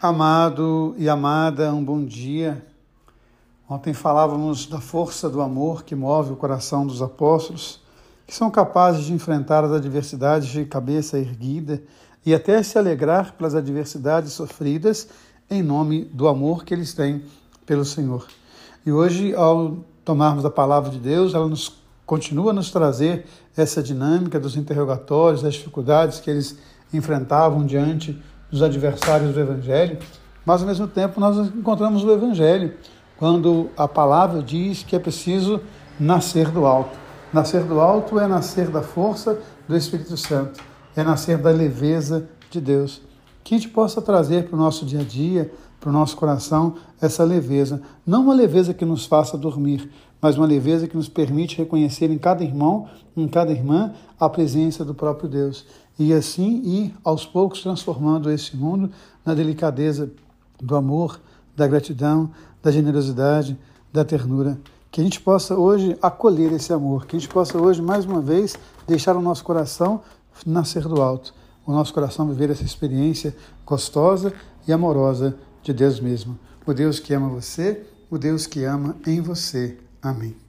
Amado e amada, um bom dia. Ontem falávamos da força do amor que move o coração dos apóstolos, que são capazes de enfrentar as adversidades de cabeça erguida e até se alegrar pelas adversidades sofridas em nome do amor que eles têm pelo Senhor. E hoje, ao tomarmos a palavra de Deus, ela nos continua a nos trazer essa dinâmica dos interrogatórios, das dificuldades que eles enfrentavam diante dos adversários do Evangelho, mas ao mesmo tempo nós encontramos o Evangelho, quando a palavra diz que é preciso nascer do alto. Nascer do alto é nascer da força do Espírito Santo, é nascer da leveza de Deus. Que a gente possa trazer para o nosso dia a dia, para o nosso coração, essa leveza. Não uma leveza que nos faça dormir, mas uma leveza que nos permite reconhecer em cada irmão, em cada irmã, a presença do próprio Deus. E assim ir aos poucos transformando esse mundo na delicadeza do amor, da gratidão, da generosidade, da ternura. Que a gente possa hoje acolher esse amor, que a gente possa hoje, mais uma vez, deixar o nosso coração nascer do alto, o nosso coração viver essa experiência gostosa e amorosa de Deus mesmo. O Deus que ama você, o Deus que ama em você. Amém.